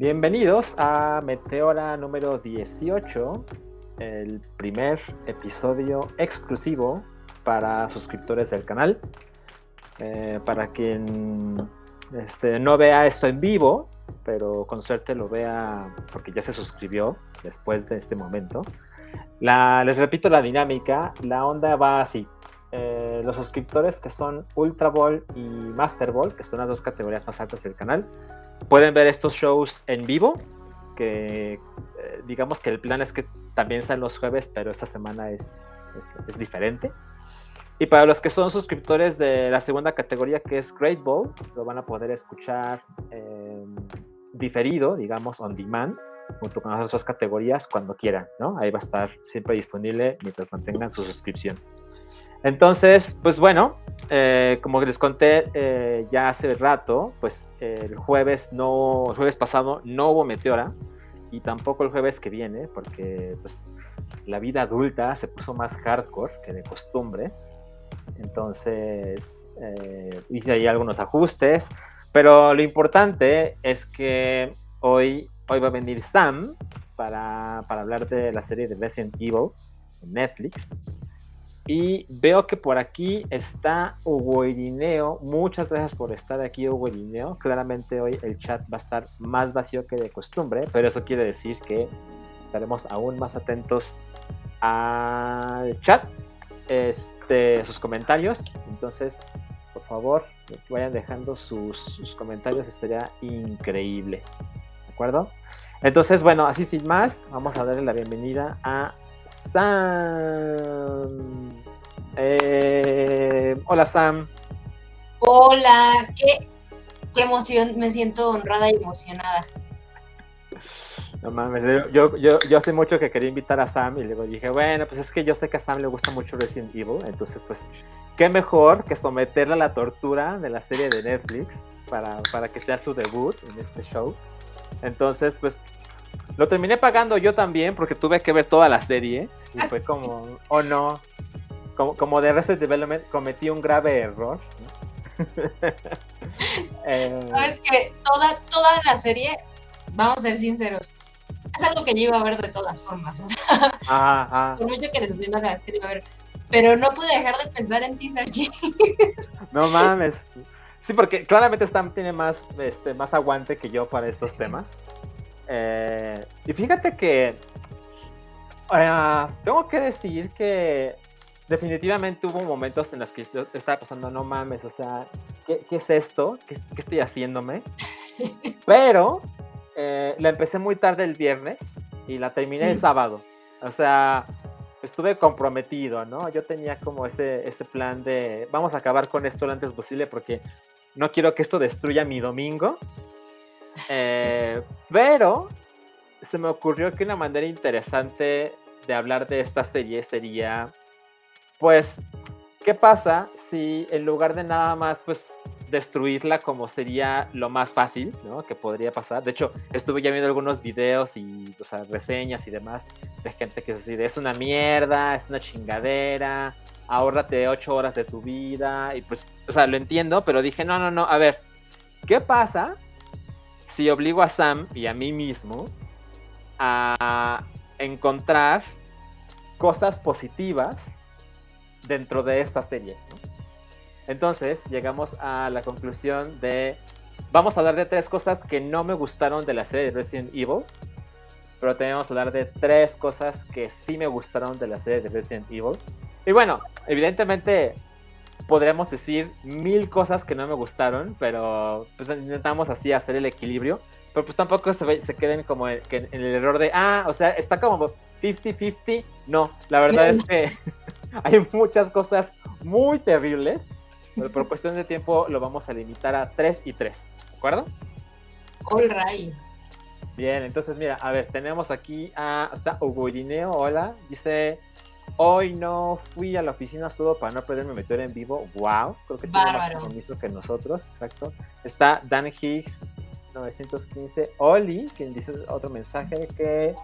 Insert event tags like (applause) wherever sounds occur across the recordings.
Bienvenidos a Meteora número 18, el primer episodio exclusivo para suscriptores del canal. Eh, para quien este, no vea esto en vivo, pero con suerte lo vea porque ya se suscribió después de este momento. les repito la dinámica, la onda va así. Eh, los suscriptores que son Ultra Ball y Master Ball, que son las dos categorías más altas del canal, pueden ver estos shows en vivo, que eh, digamos que el plan es que también sean los jueves, pero esta semana es, es, diferente. Y para los que son suscriptores de la segunda categoría, que es Great Ball, lo van a poder escuchar diferido, digamos, on demand, junto con las otras categorías cuando quieran, ¿no? Ahí va a estar siempre disponible mientras mantengan su suscripción. Entonces, pues bueno, eh, como les conté eh, ya hace rato, pues el jueves no, el jueves pasado no hubo meteora y tampoco el jueves que viene, porque pues la vida adulta se puso más hardcore que de costumbre. Entonces eh, hice ahí algunos ajustes, pero lo importante es que hoy, hoy va a venir Sam para, para hablar de la serie de Resident Evil en Netflix. Y veo que por aquí está Hugo Irineo. Muchas gracias por estar aquí, Hugo Irineo. Claramente hoy el chat va a estar más vacío que de costumbre, pero eso quiere decir que estaremos aún más atentos al chat, este, sus comentarios. Entonces, por favor, vayan dejando sus, sus comentarios, estaría increíble. ¿De acuerdo? Entonces, bueno, así sin más, vamos a darle la bienvenida a Sam. Eh, hola Sam. Hola, qué, emoción, me siento honrada y emocionada. No mames, yo, yo, yo hace mucho que quería invitar a Sam y luego dije, bueno, pues es que yo sé que a Sam le gusta mucho Resident Evil, entonces pues, qué mejor que someterla a la tortura de la serie de Netflix para, para que sea su debut en este show. Entonces, pues, lo terminé pagando yo también porque tuve que ver toda la serie y fue como, oh no, como, como de Resident Development cometí un grave error. (laughs) eh... es que toda, toda la serie, vamos a ser sinceros, es algo que yo iba a ver de todas formas. (laughs) Por mucho que no la serie a ver. Pero no pude dejar de pensar en ti, Sergi. (laughs) no mames. Sí, porque claramente Stam tiene más, este, más aguante que yo para estos temas. Eh, y fíjate que uh, tengo que decir que definitivamente hubo momentos en los que yo estaba pasando, no mames, o sea, ¿qué, qué es esto? ¿Qué, ¿Qué, estoy haciéndome? (laughs) Pero eh, la empecé muy tarde el viernes y la terminé el sábado. O sea, estuve comprometido, ¿no? Yo tenía como ese, ese plan de, vamos a acabar con esto lo antes posible porque no quiero que esto destruya mi domingo. Eh, pero se me ocurrió que una manera interesante de hablar de esta serie sería, pues, ¿qué pasa si en lugar de nada más, pues, destruirla como sería lo más fácil, ¿no? Que podría pasar. De hecho, estuve ya viendo algunos videos y, o reseñas y demás de gente que así, es una mierda, es una chingadera, ahórrate ocho horas de tu vida y pues, o sea, lo entiendo, pero dije, no, no, no, a ver, ¿qué pasa si obligo a Sam y a mí mismo a encontrar cosas positivas dentro de esta serie. Entonces llegamos a la conclusión de, vamos a hablar de tres cosas que no me gustaron de la serie de Resident Evil, pero tenemos que hablar de tres cosas que sí me gustaron de la serie de Resident Evil. Y bueno, evidentemente podríamos decir mil cosas que no me gustaron, pero pues intentamos así hacer el equilibrio. Pero pues tampoco se, se queden como en, el error de, ah, o sea, está como 50-50. No, la verdad es que (laughs) hay muchas cosas muy terribles, pero por cuestión de tiempo lo vamos a limitar a 3 y 3, ¿de acuerdo? All right. Bien, entonces mira, a ver, tenemos aquí a hasta Hugo Irineo, hola, dice Hoy no fui a la oficina solo para no perderme meter en vivo. Wow, creo que tiene más compromiso que nosotros. Exacto. Está Dan Higgs 915. Oli, quien dice otro mensaje que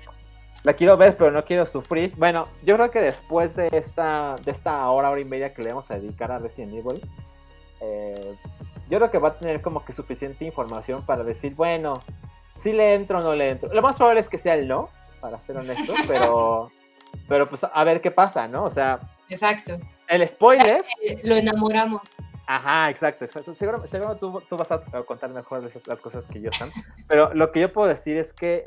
la quiero ver, pero no quiero sufrir. Bueno, yo creo que después de esta, de esta hora, hora y media que le vamos a dedicar a Resident Evil, eh, yo creo que va a tener como que suficiente información para decir, bueno, si le entro o no le entro. Lo más probable es que sea el no, para ser honesto, (laughs) pero, pero pues a ver qué pasa, ¿no? O sea. Exacto. El spoiler. (laughs) Lo enamoramos. Ajá, exacto, exacto. Seguro, tú, tú, vas a contar mejor las cosas que yo, Sam. Pero lo que yo puedo decir es que,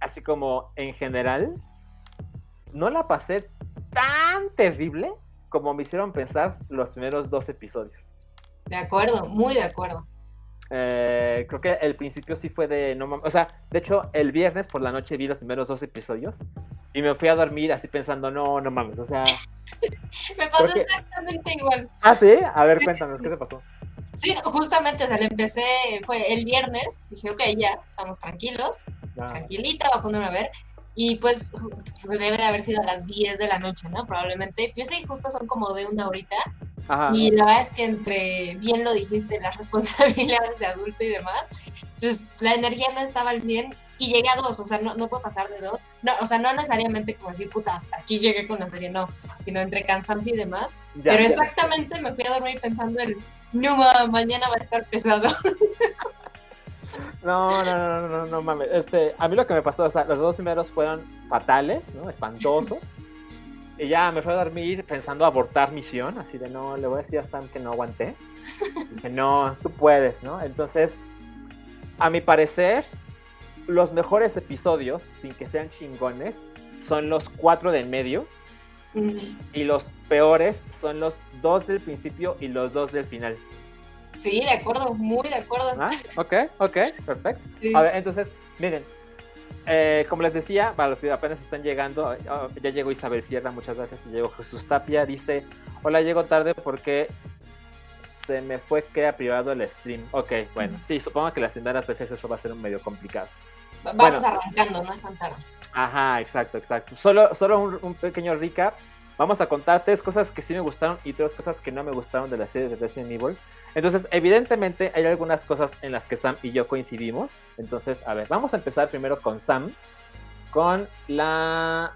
así como en general, no la pasé tan terrible como me hicieron pensar los primeros dos episodios. De acuerdo, muy de acuerdo. Eh, creo que el principio sí fue de no O sea, de hecho, el viernes por la noche vi los primeros dos episodios y me fui a dormir así pensando, no, no mames, o sea. (laughs) me pasó exactamente igual. Ah, sí, a ver, cuéntanos, ¿qué te pasó? Sí, justamente, o sea, le empecé, fue el viernes, dije, ok, ya, estamos tranquilos, tranquilita, voy a ponerme a ver. Y pues debe de haber sido a las 10 de la noche, ¿no? Probablemente. Yo sé, justo son como de una horita. Y la verdad es que entre, bien lo dijiste, las (laughs) responsabilidades de adulto y demás, pues la energía no estaba al 100 y llegué a dos, o sea, no, no puedo pasar de dos. No, o sea, no necesariamente como decir, puta, hasta aquí llegué con la serie, no, sino entre cansancio y demás. Pero exactamente me fui a dormir pensando en, no, mañana va a estar pesado. (laughs) No, no, no, no, no, mames. Este, a mí lo que me pasó, o sea, los dos primeros fueron fatales, ¿no? Espantosos. Y ya me fui a dormir pensando abortar misión, así de no, le voy a decir a Sam que no aguanté. no, tú puedes, ¿no? Entonces, a mi parecer, los mejores episodios, sin que sean chingones, son los cuatro del medio. Y los peores son los dos del principio y los dos del final. Sí, de acuerdo, muy de acuerdo. Ah, ok, ok, perfecto. A ver, entonces, miren, eh, como les decía, para los que apenas están llegando, oh, ya llegó Isabel Sierra, muchas gracias. Llegó Jesús Tapia, dice: Hola, llego tarde porque se me fue que era privado el stream. Ok, bueno, sí, supongo que las primeras veces eso va a ser un medio complicado. Vamos arrancando, no es tan tarde. Ajá, exacto, exacto. Solo, solo un pequeño recap. Vamos a contar tres cosas que sí me gustaron y tres cosas que no me gustaron de la serie de Resident Evil. Entonces, evidentemente hay algunas cosas en las que Sam y yo coincidimos. Entonces, a ver, vamos a empezar primero con Sam. Con la...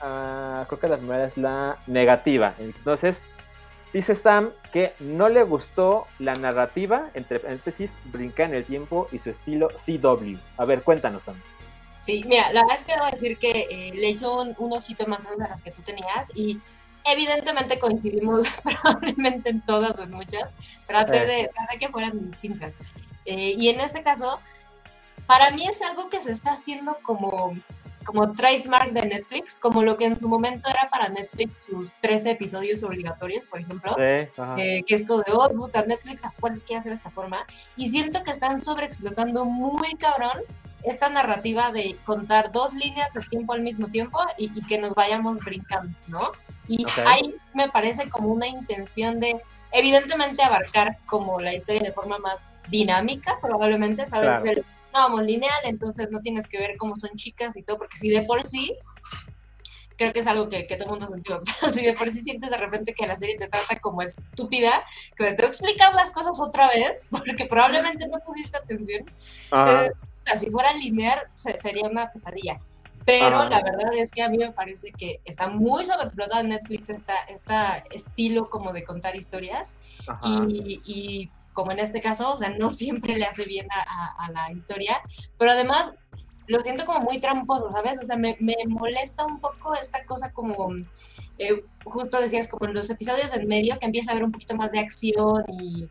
Ah, creo que la primera es la negativa. Entonces, dice Sam que no le gustó la narrativa, entre paréntesis, brincar en el tiempo y su estilo CW. A ver, cuéntanos, Sam. Sí, mira, la verdad es que debo decir que eh, le hizo un, ojito más grande a las que tú tenías y evidentemente coincidimos (laughs) probablemente en todas o en muchas. Traté de, que fueran distintas. Eh, y en este caso, para mí es algo que se está haciendo como, como trademark de Netflix, como lo que en su momento era para Netflix sus 13 episodios obligatorios, por ejemplo, eh, que es como de, oh, puta, Netflix a fuerzas quiere hacer de esta forma. Y siento que están sobreexplotando muy cabrón esta narrativa de contar dos líneas de tiempo al mismo tiempo y, que nos vayamos brincando, ¿no? Y ahí me parece como una intención de, evidentemente, abarcar como la historia de forma más dinámica, probablemente, ¿sabes? no vamos lineal, entonces no tienes que ver cómo son chicas y todo, porque si de por sí, creo que es algo que, que todo el mundo sintió, (laughs) pero si de por sí sientes de repente que la serie te trata como estúpida, que te tengo que explicar las cosas otra vez, (laughs) porque probablemente no pusiste atención si fuera lineal sería una pesadilla. Pero la verdad es que a mí me parece que está muy sobreexplotado en Netflix esta, esta estilo como de contar historias. Y, como en este caso, o sea, no (laughs) siempre le hace bien a, la historia, pero además lo siento como muy tramposo, ¿sabes? O sea, me, me molesta un poco esta cosa como eh, justo decías como en los episodios en medio que empieza a haber un poquito más de acción y,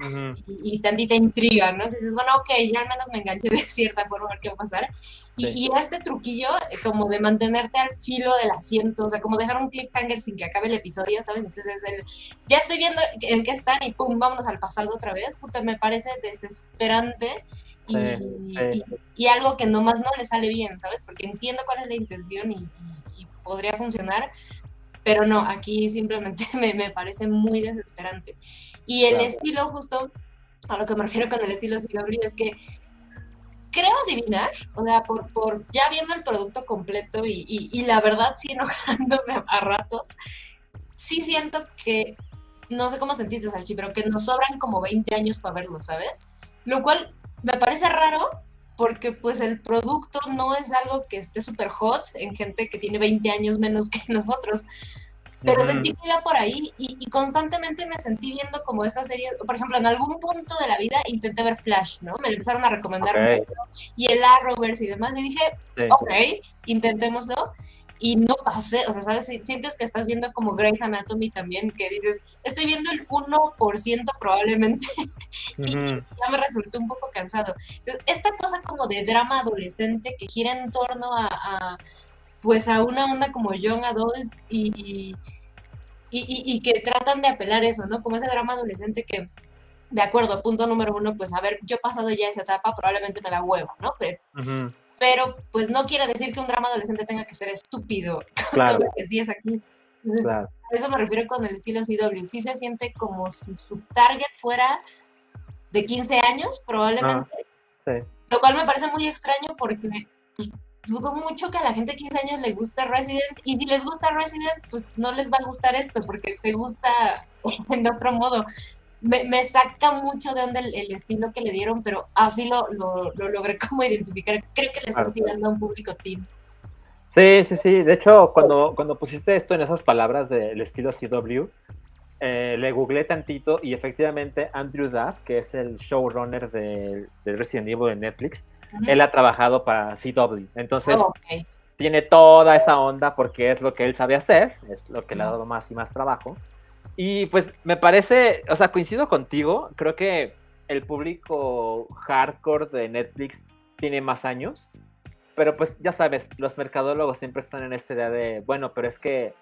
y, tantita intriga, ¿no? dices, bueno, ok, ya al menos me enganché de cierta forma a ver qué va a pasar. Y, este truquillo eh, como de mantenerte al filo del asiento, o sea, como dejar un cliffhanger sin que acabe el episodio, ¿sabes? Entonces, el, ya estoy viendo en qué están y pum, vámonos al pasado otra vez, puta, me parece desesperante. Y, y, algo que nomás no le sale bien, ¿sabes? Porque entiendo cuál es la intención y, podría funcionar, pero no, aquí simplemente (laughs) me, me parece muy desesperante. Y el estilo, justo a lo que me refiero con el estilo CW, es que creo adivinar, o sea, por, por ya viendo el producto completo y, y, la verdad sí (laughs) enojándome a ratos, sí siento que, no sé cómo sentiste, Salchi, pero que nos sobran como 20 años para verlo, ¿sabes? Lo cual me parece raro porque pues el producto no es algo que esté súper hot en gente que tiene 20 años menos que (laughs) nosotros. pero sentí que iba por ahí y, constantemente me sentí viendo como esta serie, por ejemplo, en algún punto de la vida intenté ver Flash, ¿no? Me empezaron a recomendar mucho, y el Arrowverse y demás, y dije, ok, intentémoslo, y no pasé, o sea, ¿sabes? Sientes que estás viendo como Grey's Anatomy también, que dices, estoy viendo el 1% probablemente, (laughs) y ya me resultó un poco cansado. Entonces, esta cosa como de drama adolescente que gira en torno a, pues a una onda como young adult y, y, que tratan de apelar eso, ¿no? Como ese drama adolescente que, de acuerdo, punto número uno, pues a ver, yo he pasado ya esa etapa, probablemente me da huevo, ¿no? Pero, pero pues no quiere decir que un drama adolescente tenga que ser estúpido, (laughs) claro. que sí es aquí. A eso me refiero con el estilo CW. Sí se siente como si su target fuera de 15 años, probablemente. sí. Lo cual me parece muy extraño porque pues, dudo mucho que a la gente de 15 años le guste Resident. Y si les gusta Resident, pues no les va a gustar esto porque te gusta (laughs) en otro modo me, saca mucho de donde el, estilo que le dieron, pero así lo, lo, logré (laughs) como identificar. Creo que le están tirando a un público team. Sí, sí, sí. De hecho, cuando, cuando pusiste esto en esas palabras del estilo CW, eh, le googleé tantito y efectivamente Andrew Duff, que es el showrunner de, Resident Evil de Netflix, él ha trabajado para CW. Entonces, oh, tiene toda esa onda porque es lo que él sabe hacer, es lo que le ha dado más y más trabajo. Y pues me parece, o sea, coincido contigo, creo que el público hardcore de Netflix tiene más años, pero pues ya sabes, los mercadólogos siempre están en esta idea de, bueno, pero es que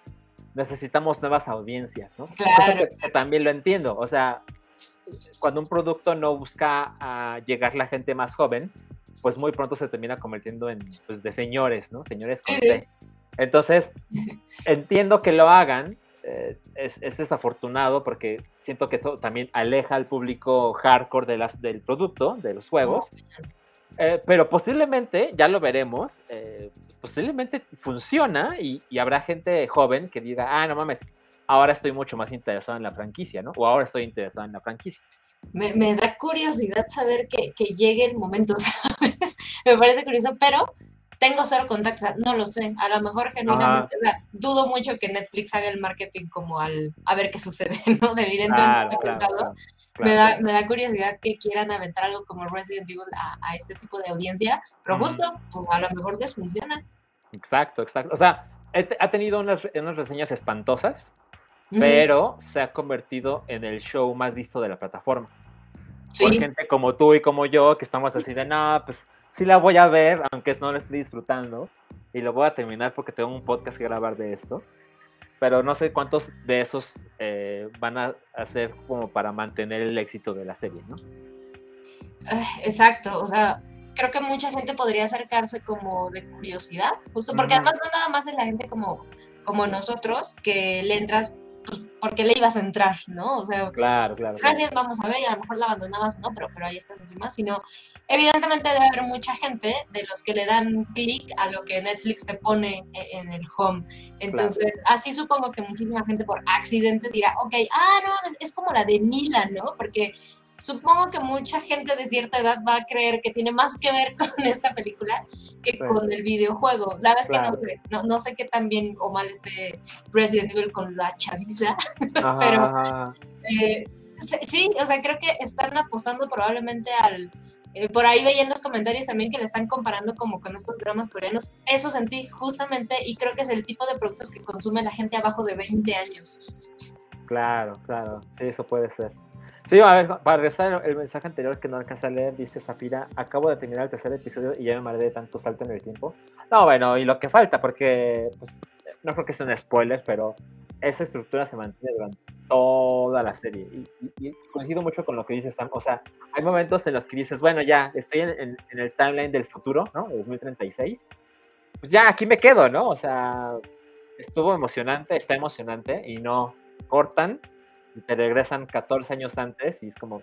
necesitamos nuevas audiencias, ¿no? Claro. Que, también lo entiendo, o sea, cuando un producto no busca a llegar la gente más joven, pues muy pronto se termina convirtiendo en pues, de señores, ¿no? Señores con C. Entonces, entiendo que lo hagan, eh, es, desafortunado porque siento que esto también aleja al público hardcore de las, del producto, de los juegos. Eh, pero posiblemente, ya lo veremos, eh, posiblemente funciona y, habrá gente joven que diga, ah, no mames, ahora estoy mucho más interesado en la franquicia, ¿no? O ahora estoy interesado en la franquicia. Me, me da curiosidad saber que, que llegue el momento, (laughs) ¿sabes? me parece curioso, pero tengo cero contactos, no lo sé, a lo mejor genuinamente, o sea, dudo mucho que Netflix haga el marketing como al, a ver qué sucede, (laughs) ¿no? Evidentemente, me, da, me da curiosidad que quieran aventar algo como Resident Evil a, este tipo de audiencia, pero justo, pues a lo mejor les funciona. Exacto, exacto. O sea, ha tenido unas, unas reseñas espantosas, pero se ha convertido en el show más visto de la plataforma. ¿Sí? Por gente como tú y como yo, que estamos así de, no, pues sí la voy a ver, aunque no la esté disfrutando. Y lo voy a terminar porque tengo un podcast que grabar de esto. Pero no sé cuántos de esos eh, van a hacer como para mantener el éxito de la serie, ¿no? Exacto, o sea, creo que mucha gente podría acercarse como de curiosidad, justo porque además no nada más es la gente como, como nosotros, que le entras porque le ibas a entrar, ¿no? O sea, claro, claro, vamos a ver y a lo mejor la abandonabas, no, pero, pero ahí estás encima, sino evidentemente debe haber mucha gente de los que le dan clic a lo que Netflix te pone e, en el home. Entonces, así supongo que muchísima gente por accidente dirá, ok, ah, no, es, es como la de Mila, ¿no? Porque supongo que mucha gente de cierta edad va a creer que tiene más que ver (laughs) con esta película que con el videojuego. La verdad es que no sé, no, sé qué tan bien o mal esté Resident Evil con la chaviza, (laughs) pero eh, sí, o sea, creo que están apostando probablemente al... Eh, por ahí veía en los comentarios también que le están comparando como con estos dramas coreanos. Eso sentí justamente y creo que es el tipo de productos que consume la gente abajo de 20 años. Claro, claro, sí, eso puede ser. Sí, a ver, para regresar el mensaje anterior que no alcanza a leer, dice Zafira, acabo de terminar el tercer episodio y ya me mareé de tanto salto en el tiempo. No, bueno, y lo que falta, porque pues, no creo que sea un spoiler, pero esa estructura se mantiene durante toda la serie. Y, coincido mucho con lo que dice Sam. O sea, hay momentos en los que dices, bueno, ya estoy en, el timeline del futuro, ¿no? 2036. Pues ya aquí me quedo, ¿no? O sea, estuvo emocionante, está emocionante y no cortan y te regresan 14 años antes y es como,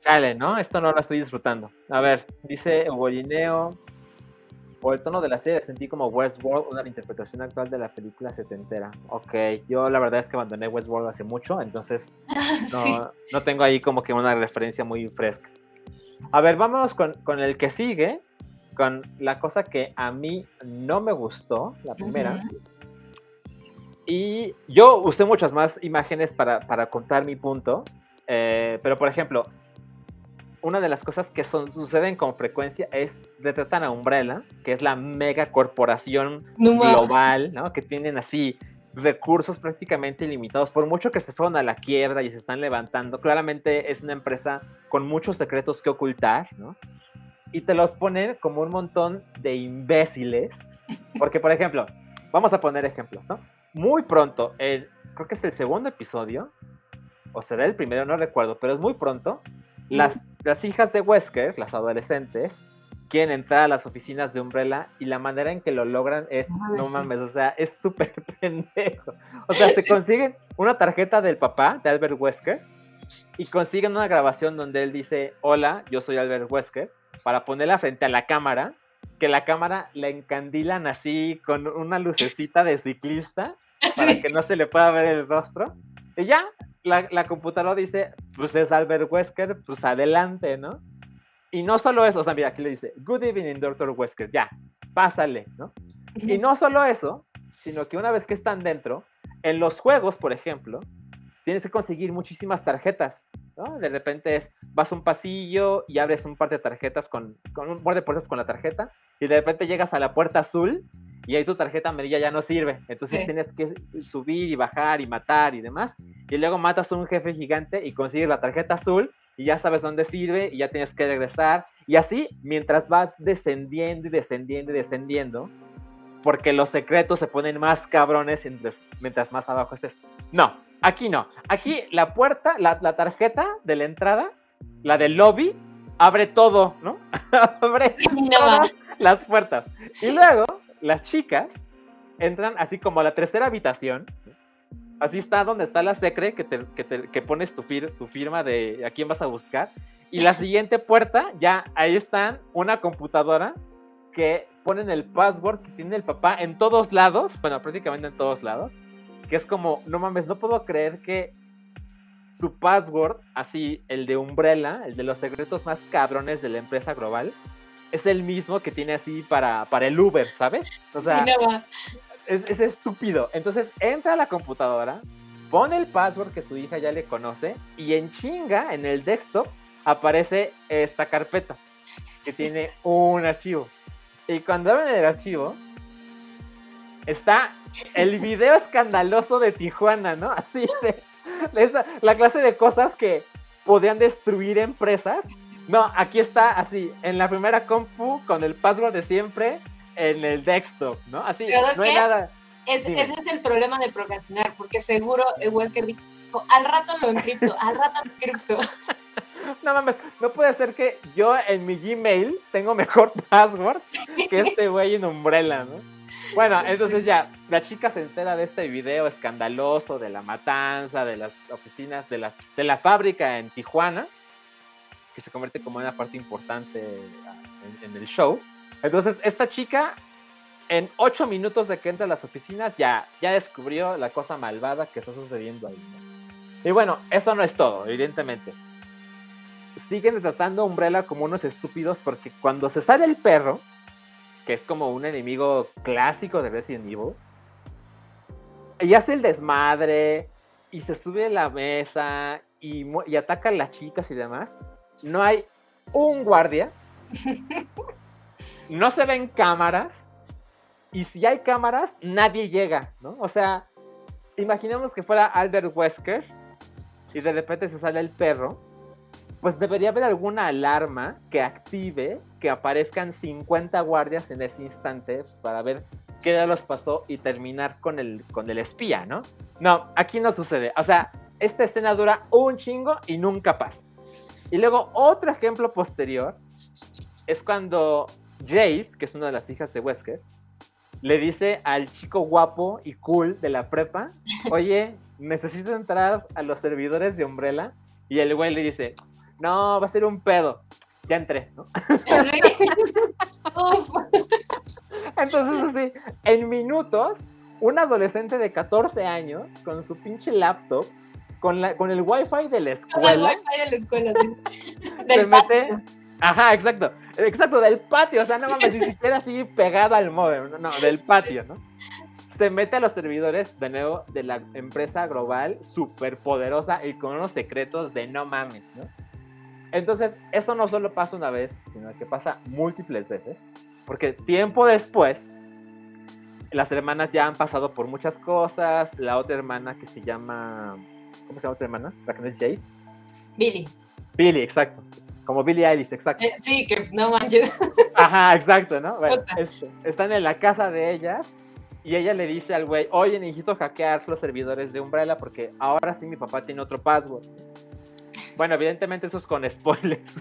chale, ¿no? Esto no lo estoy disfrutando. A ver, dice Bolineo, por el tono de la serie sentí como Westworld una interpretación actual de la película setentera. Ok, yo la verdad es que abandoné Westworld hace mucho, entonces (laughs) no, no tengo ahí como que una referencia muy fresca. A ver, vámonos con, con, el que sigue, con la cosa que a mí no me gustó, la primera. Y yo usé muchas más imágenes para, para contar mi punto, eh, pero por ejemplo, una de las cosas que son, suceden con frecuencia es retratan a Umbrella, que es la mega corporación global, ¿no? Que tienen así recursos prácticamente ilimitados, por mucho que se fueron a la quiebra y se están levantando, claramente es una empresa con muchos secretos que ocultar, ¿no? Y te los ponen como un montón de imbéciles, porque por ejemplo, vamos a poner ejemplos, ¿no? Muy pronto, el, creo que es el segundo episodio, o será el primero, no recuerdo, pero es muy pronto, las, las hijas de Wesker, las adolescentes, quieren entrar a las oficinas de Umbrella y la manera en que lo logran es, no mames, o sea, es súper (laughs) pendejo. O sea, se consiguen una tarjeta del papá, de Albert Wesker, y consiguen una grabación donde él dice, hola, yo soy Albert Wesker, para ponerla frente a la cámara, que la cámara la encandilan así con una lucecita de ciclista para que no se le pueda ver el rostro. Y ya, la, la computadora dice, pues es Albert Wesker, pues adelante, ¿no? Y no solo eso, o sea, mira, aquí le dice, Good evening, Dr. Wesker, ya, pásale, ¿no? Y no solo eso, sino que una vez que están dentro, en los juegos, por ejemplo, tienes que conseguir muchísimas tarjetas, ¿no? De repente es, vas a un pasillo y abres un par de tarjetas con, con un par de puertas con la tarjeta, y de repente llegas a la puerta azul y ahí tu tarjeta amarilla ya no sirve. Entonces tienes que subir y bajar y matar y demás. Y luego matas a un jefe gigante y consigues la tarjeta azul y ya sabes dónde sirve y ya tienes que regresar. Y así, mientras vas descendiendo y descendiendo y descendiendo, porque los secretos se ponen más cabrones mientras más abajo estés. No, aquí no. Aquí la puerta, la, tarjeta de la entrada, la del lobby, abre todo, ¿no? (laughs) abre todas las puertas. Y luego, las chicas entran así como a la tercera habitación, Así está donde está la secre que, te, que, pones tu, tu firma de a quién vas a buscar. Y la siguiente puerta, ya ahí están una computadora que ponen el password que tiene el papá en todos lados, bueno, prácticamente en todos lados, que es como, no mames, no puedo creer que su password, así, el de Umbrella, el de los secretos más cabrones de la empresa global, es el mismo que tiene así para, para el Uber, ¿sabes? O sea, es, estúpido. Entonces entra a la computadora, pone el password que su hija ya le conoce y en chinga, en el desktop, aparece esta carpeta que tiene un archivo. Y cuando abren el archivo, está el video escandaloso de Tijuana, ¿no? Así de, la clase de cosas que podían destruir empresas. No, aquí está así, en la primera compu con el password de siempre, en el desktop, ¿no? Así, no hay nada. ese es el problema de procrastinar, porque seguro Wesker dijo, al rato lo encripto, al rato lo encripto. (laughs) No mames, no puede ser que yo en mi Gmail tengo mejor (laughs) password que este güey en Umbrella, ¿no? Bueno, entonces ya, la chica se entera de este video escandaloso de la matanza, de las oficinas, de la, de la fábrica en Tijuana, que se convierte como una parte importante en el show. Entonces, esta chica, en ocho minutos de que entra a las oficinas, ya, ya descubrió la cosa malvada que está sucediendo ahí. Y bueno, eso no es todo, evidentemente. Siguen tratando a Umbrella como unos estúpidos porque cuando se sale el perro, que es como un enemigo clásico de Resident Evil, y hace el desmadre y se sube a la mesa y, y ataca a las chicas y demás, no hay un guardia (laughs) no se ven cámaras y si hay cámaras, nadie llega, ¿no? O sea, imaginemos que fuera Albert Wesker y de repente se sale el perro, pues debería haber alguna alarma que active que aparezcan 50 guardias en ese instante pues, para ver qué ya los pasó y terminar con el, con el espía, ¿no? No, aquí no sucede. O sea, esta escena dura un chingo y nunca pasa. Y luego otro ejemplo posterior es cuando Jade, que es una de las hijas de Wesker, le dice al chico guapo y cool de la prepa, oye, necesito entrar a los servidores de Umbrella. Y el güey le dice, no, va a ser un pedo. Ya entré, ¿no? (laughs) Entonces, así, en minutos, un adolescente de 14 años, con su pinche laptop, con, la, con el wifi de la escuela. Con el wifi de la escuela, sí. (laughs) se mete Ajá, exacto. Exacto, del patio. O sea, no mames, ni (laughs) siquiera así pegado al modem. No, del patio, ¿no? se mete a los servidores de nuevo de la empresa global súper poderosa y con unos secretos de no mames, ¿no? Entonces, eso no solo pasa una vez, sino que pasa múltiples veces, porque tiempo después, las hermanas ya han pasado por muchas cosas, la otra hermana que se llama, ¿cómo se llama otra hermana? La que no es Jade. Billy. Billy, exacto. Como Billy Eilish, exacto. Eh, sí, que no manches. (laughs) Ajá, exacto, ¿no? Bueno, están en la casa de ellas y ella le dice al güey, oye, necesito hackear los servidores de Umbrella porque ahora sí mi papá tiene otro password. Bueno, evidentemente eso es con spoilers.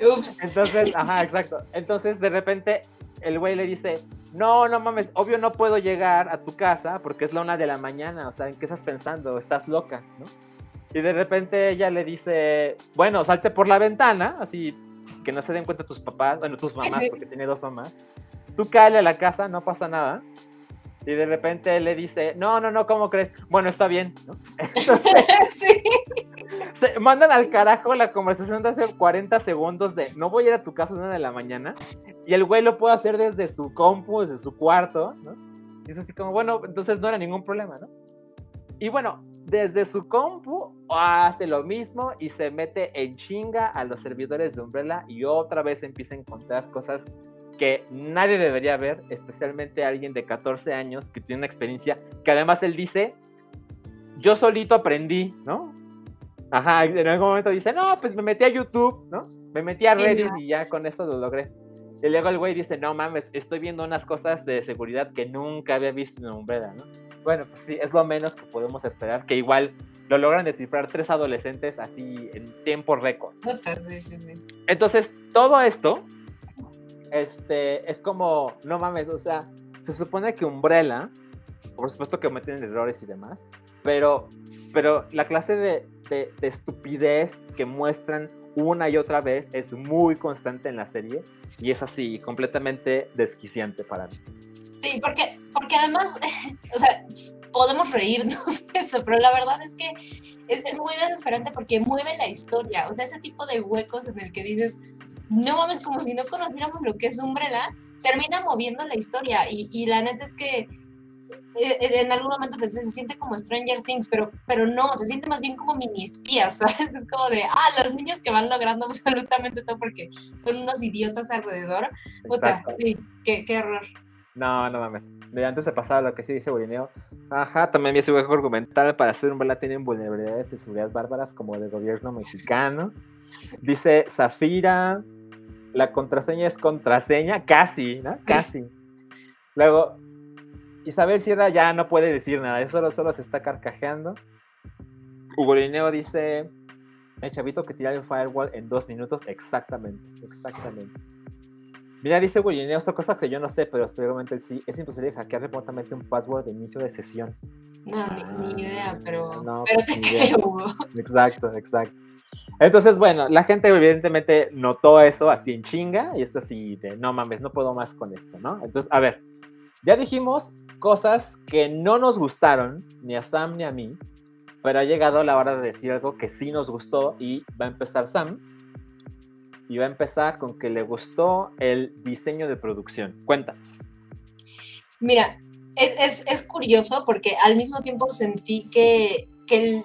Ups. Entonces, (laughs) ajá, exacto. Entonces, de repente, el güey le dice, no, no mames, obvio no puedo llegar a tu casa porque es la una de la mañana, o sea, ¿en qué estás pensando? Estás loca, ¿no? Y de repente ella le dice, bueno, salte por la ventana, así que no se den cuenta tus papás, bueno, tus mamás, (laughs) porque tiene dos mamás. Tú cáele a la casa, no pasa nada. Y de repente le dice, no, no, no, ¿cómo crees? Bueno, está bien, ¿no? (laughs) sí. Se mandan al carajo la conversación de hace 40 segundos de, no voy a ir a tu casa a una de la mañana. Y el güey lo puede hacer desde su compu, desde su cuarto, ¿no? Y es así como, bueno, entonces no era ningún problema, ¿no? Y bueno, desde su compu hace lo mismo y se mete en chinga a los servidores de Umbrella y otra vez empieza a encontrar cosas que nadie debería ver, especialmente alguien de 14 años que tiene una experiencia que además él dice, yo solito aprendí, ¿no? Ajá, en algún momento dice, no, pues me metí a YouTube, ¿no? Me metí a Reddit y ya con eso lo logré. Y luego el güey dice, no mames, estoy viendo unas cosas de seguridad que nunca había visto en Umbrella, ¿no? Bueno, pues sí, es lo menos que podemos esperar, que igual lo logran descifrar tres adolescentes así en tiempo récord. Entonces, todo esto, este, es como, no mames, o sea, se supone que Umbrella, por supuesto que cometen errores y demás, pero, pero la clase de, de, de estupidez que muestran una y otra vez es muy constante en la serie y es así, completamente desquiciante para mí. Sí, porque, porque además, (laughs) o sea, podemos reírnos (laughs) de eso, pero la verdad es que es, es, muy desesperante porque mueve la historia, o sea, ese tipo de huecos en el que dices, no mames, como si no conociéramos lo que es Umbrella, termina moviendo la historia y, y la neta es que eh, eh, en algún momento pensé, se siente como Stranger Things, pero, pero no, se siente más bien como mini espías, (laughs) ¿sabes? Es como de, ah, los niños que van logrando (laughs) absolutamente todo porque son unos idiotas alrededor. Puta, sí, qué, qué error. No, no mames. De antes se pasaba lo que sí dice Bolineo. Ajá, también mi hueco argumental para hacer un bala tienen vulnerabilidades de seguridad bárbaras como del gobierno mexicano. Dice Zafira, la contraseña es contraseña, casi, ¿no? Casi. Luego, Isabel Sierra ya no puede decir nada, solo, solo se está carcajeando. Hugo Lineo dice, el chavito que tira el firewall en dos minutos, exactamente, exactamente. Mira, dice Hugo Lineo, esta cosa que yo no sé, pero seguramente sí, es imposible hackear remotamente un password de inicio de sesión. No, ni, idea, pero, no, pero pues, te (laughs) creo, Exacto, exacto. Entonces, bueno, la gente evidentemente notó eso así en chinga y es así de, no mames, no puedo más con esto, ¿no? Entonces, a ver, ya dijimos cosas que no nos gustaron, ni a Sam ni a mí, pero ha llegado la hora de decir algo que sí nos gustó y va a empezar Sam. Y va a empezar con que le gustó el diseño de producción. Cuéntanos. Mira, es, es, es curioso porque al mismo tiempo sentí que, que el,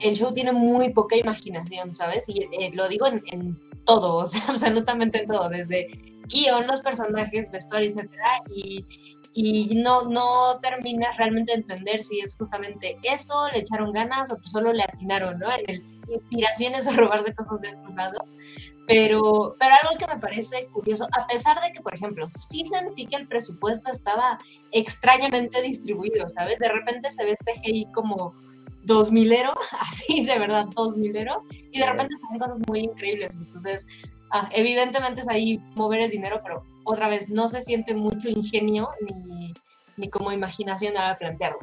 el, show tiene muy poca imaginación, ¿sabes? Y eh, lo digo en, en todo, (laughs) o sea, absolutamente en todo, desde guion, los personajes, vestuario, etcétera, y, y no, no terminas realmente de entender si es justamente eso, le echaron ganas o pues solo le atinaron, ¿no? El inspiraciones a (laughs) robarse cosas de otros lados. Pero, pero algo que me parece curioso, a pesar de que, por ejemplo, sí sentí que el presupuesto estaba extrañamente distribuido, ¿sabes? De repente se ve CGI como 2000ero, (laughs) así de verdad 2000ero, y de repente salen cosas muy increíbles. Entonces, ah, evidentemente es ahí mover el dinero, pero otra vez no se siente mucho ingenio ni, ni como imaginación a plantearlo.